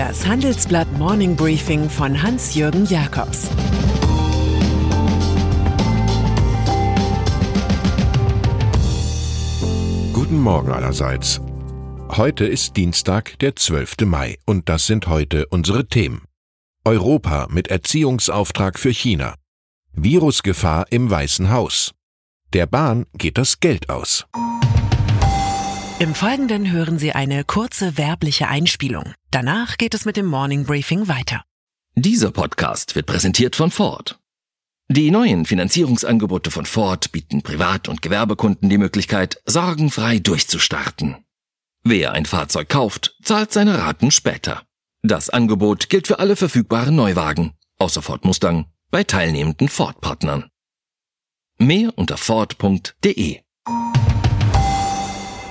Das Handelsblatt Morning Briefing von Hans-Jürgen Jakobs Guten Morgen allerseits. Heute ist Dienstag, der 12. Mai, und das sind heute unsere Themen. Europa mit Erziehungsauftrag für China. Virusgefahr im Weißen Haus. Der Bahn geht das Geld aus. Im Folgenden hören Sie eine kurze werbliche Einspielung. Danach geht es mit dem Morning Briefing weiter. Dieser Podcast wird präsentiert von Ford. Die neuen Finanzierungsangebote von Ford bieten Privat- und Gewerbekunden die Möglichkeit, sorgenfrei durchzustarten. Wer ein Fahrzeug kauft, zahlt seine Raten später. Das Angebot gilt für alle verfügbaren Neuwagen, außer Ford Mustang, bei teilnehmenden Ford-Partnern. Mehr unter Ford.de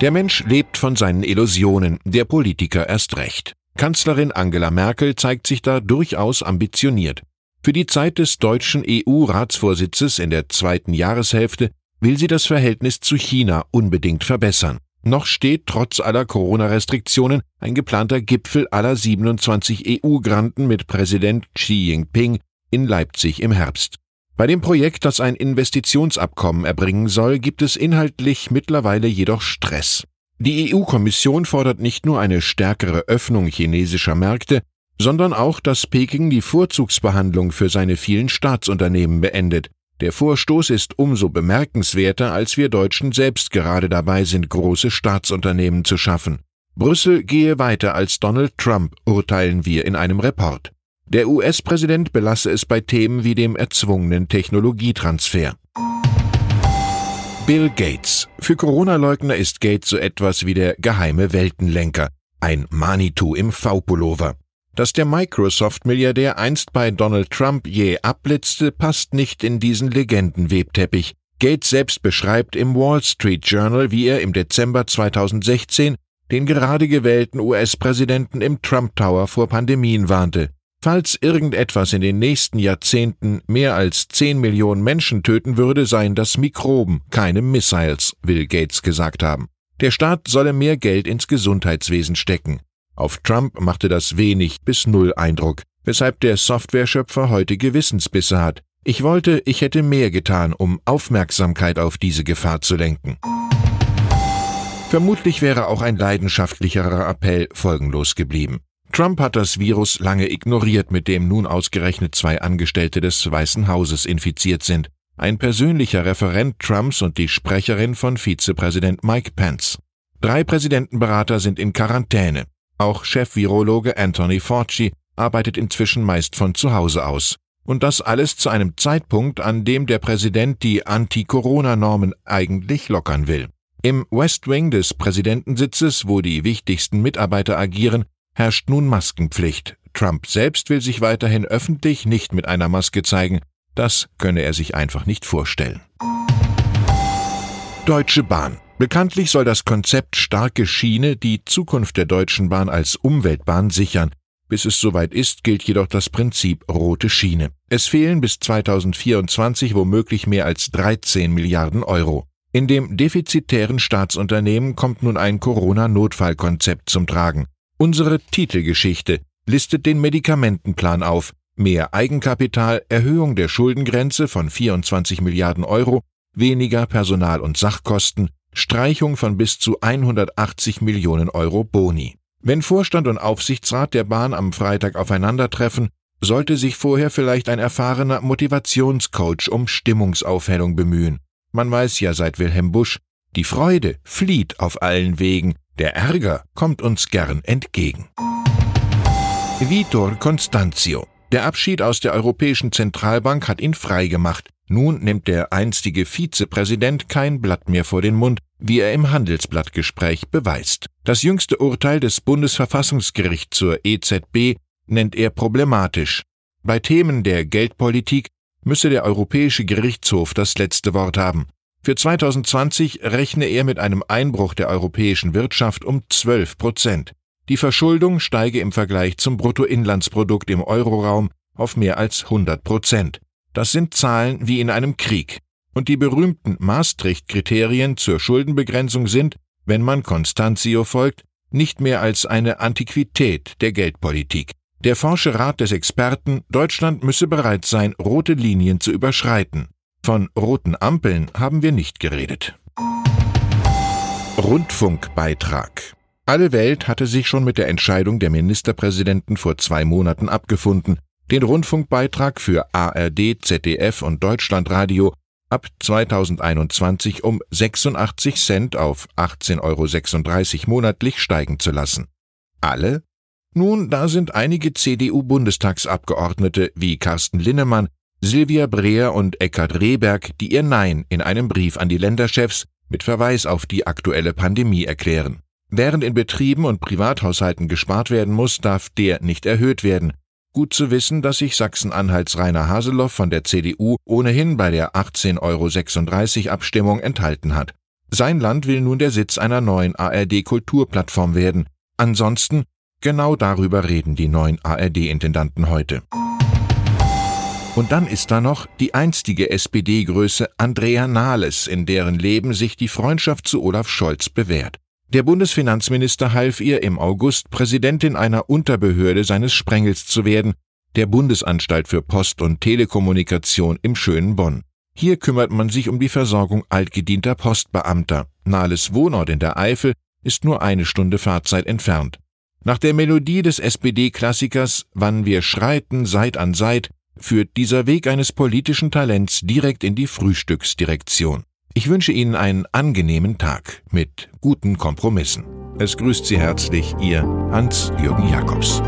Der Mensch lebt von seinen Illusionen, der Politiker erst recht. Kanzlerin Angela Merkel zeigt sich da durchaus ambitioniert. Für die Zeit des deutschen EU-Ratsvorsitzes in der zweiten Jahreshälfte will sie das Verhältnis zu China unbedingt verbessern. Noch steht trotz aller Corona-Restriktionen ein geplanter Gipfel aller 27 EU-Granten mit Präsident Xi Jinping in Leipzig im Herbst. Bei dem Projekt, das ein Investitionsabkommen erbringen soll, gibt es inhaltlich mittlerweile jedoch Stress. Die EU-Kommission fordert nicht nur eine stärkere Öffnung chinesischer Märkte, sondern auch, dass Peking die Vorzugsbehandlung für seine vielen Staatsunternehmen beendet. Der Vorstoß ist umso bemerkenswerter, als wir Deutschen selbst gerade dabei sind, große Staatsunternehmen zu schaffen. Brüssel gehe weiter als Donald Trump, urteilen wir in einem Report. Der US-Präsident belasse es bei Themen wie dem erzwungenen Technologietransfer. Bill Gates. Für Corona-Leugner ist Gates so etwas wie der geheime Weltenlenker, ein Manitou im V-Pullover. Dass der Microsoft-Milliardär einst bei Donald Trump je abblitzte, passt nicht in diesen Legendenwebteppich. Gates selbst beschreibt im Wall Street Journal, wie er im Dezember 2016 den gerade gewählten US-Präsidenten im Trump Tower vor Pandemien warnte. Falls irgendetwas in den nächsten Jahrzehnten mehr als 10 Millionen Menschen töten würde, seien das Mikroben, keine Missiles, will Gates gesagt haben. Der Staat solle mehr Geld ins Gesundheitswesen stecken. Auf Trump machte das wenig bis null Eindruck, weshalb der Softwareschöpfer heute Gewissensbisse hat. Ich wollte, ich hätte mehr getan, um Aufmerksamkeit auf diese Gefahr zu lenken. Vermutlich wäre auch ein leidenschaftlicherer Appell folgenlos geblieben. Trump hat das Virus lange ignoriert, mit dem nun ausgerechnet zwei Angestellte des Weißen Hauses infiziert sind. Ein persönlicher Referent Trumps und die Sprecherin von Vizepräsident Mike Pence. Drei Präsidentenberater sind in Quarantäne. Auch Chef-Virologe Anthony Fauci arbeitet inzwischen meist von zu Hause aus. Und das alles zu einem Zeitpunkt, an dem der Präsident die Anti-Corona-Normen eigentlich lockern will. Im West Wing des Präsidentensitzes, wo die wichtigsten Mitarbeiter agieren, herrscht nun Maskenpflicht. Trump selbst will sich weiterhin öffentlich nicht mit einer Maske zeigen. Das könne er sich einfach nicht vorstellen. Deutsche Bahn. Bekanntlich soll das Konzept starke Schiene die Zukunft der Deutschen Bahn als Umweltbahn sichern. Bis es soweit ist, gilt jedoch das Prinzip rote Schiene. Es fehlen bis 2024 womöglich mehr als 13 Milliarden Euro. In dem defizitären Staatsunternehmen kommt nun ein Corona-Notfallkonzept zum Tragen. Unsere Titelgeschichte listet den Medikamentenplan auf. Mehr Eigenkapital, Erhöhung der Schuldengrenze von 24 Milliarden Euro, weniger Personal- und Sachkosten, Streichung von bis zu 180 Millionen Euro Boni. Wenn Vorstand und Aufsichtsrat der Bahn am Freitag aufeinandertreffen, sollte sich vorher vielleicht ein erfahrener Motivationscoach um Stimmungsaufhellung bemühen. Man weiß ja seit Wilhelm Busch, die Freude flieht auf allen Wegen, der Ärger kommt uns gern entgegen. Vitor Constantio. Der Abschied aus der Europäischen Zentralbank hat ihn freigemacht. Nun nimmt der einstige Vizepräsident kein Blatt mehr vor den Mund, wie er im Handelsblattgespräch beweist. Das jüngste Urteil des Bundesverfassungsgerichts zur EZB nennt er problematisch. Bei Themen der Geldpolitik müsse der Europäische Gerichtshof das letzte Wort haben. Für 2020 rechne er mit einem Einbruch der europäischen Wirtschaft um 12 Prozent. Die Verschuldung steige im Vergleich zum Bruttoinlandsprodukt im Euroraum auf mehr als 100 Prozent. Das sind Zahlen wie in einem Krieg. Und die berühmten Maastricht-Kriterien zur Schuldenbegrenzung sind, wenn man Constantio folgt, nicht mehr als eine Antiquität der Geldpolitik. Der forsche Rat des Experten, Deutschland müsse bereit sein, rote Linien zu überschreiten. Von roten Ampeln haben wir nicht geredet. Rundfunkbeitrag. Alle Welt hatte sich schon mit der Entscheidung der Ministerpräsidenten vor zwei Monaten abgefunden, den Rundfunkbeitrag für ARD, ZDF und Deutschlandradio ab 2021 um 86 Cent auf 18,36 Euro monatlich steigen zu lassen. Alle? Nun, da sind einige CDU-Bundestagsabgeordnete wie Carsten Linnemann, Silvia Breer und Eckhard Rehberg, die ihr Nein in einem Brief an die Länderchefs mit Verweis auf die aktuelle Pandemie erklären. Während in Betrieben und Privathaushalten gespart werden muss, darf der nicht erhöht werden, Gut zu wissen, dass sich Sachsen-Anhalts Rainer Haseloff von der CDU ohnehin bei der 18,36 Euro Abstimmung enthalten hat. Sein Land will nun der Sitz einer neuen ARD-Kulturplattform werden. Ansonsten, genau darüber reden die neuen ARD-Intendanten heute. Und dann ist da noch die einstige SPD-Größe Andrea Nahles, in deren Leben sich die Freundschaft zu Olaf Scholz bewährt. Der Bundesfinanzminister half ihr im August, Präsidentin einer Unterbehörde seines Sprengels zu werden, der Bundesanstalt für Post und Telekommunikation im schönen Bonn. Hier kümmert man sich um die Versorgung altgedienter Postbeamter. Nahles Wohnort in der Eifel ist nur eine Stunde Fahrzeit entfernt. Nach der Melodie des SPD-Klassikers Wann wir schreiten Seit an Seit führt dieser Weg eines politischen Talents direkt in die Frühstücksdirektion. Ich wünsche Ihnen einen angenehmen Tag mit guten Kompromissen. Es grüßt Sie herzlich Ihr Hans-Jürgen Jakobs.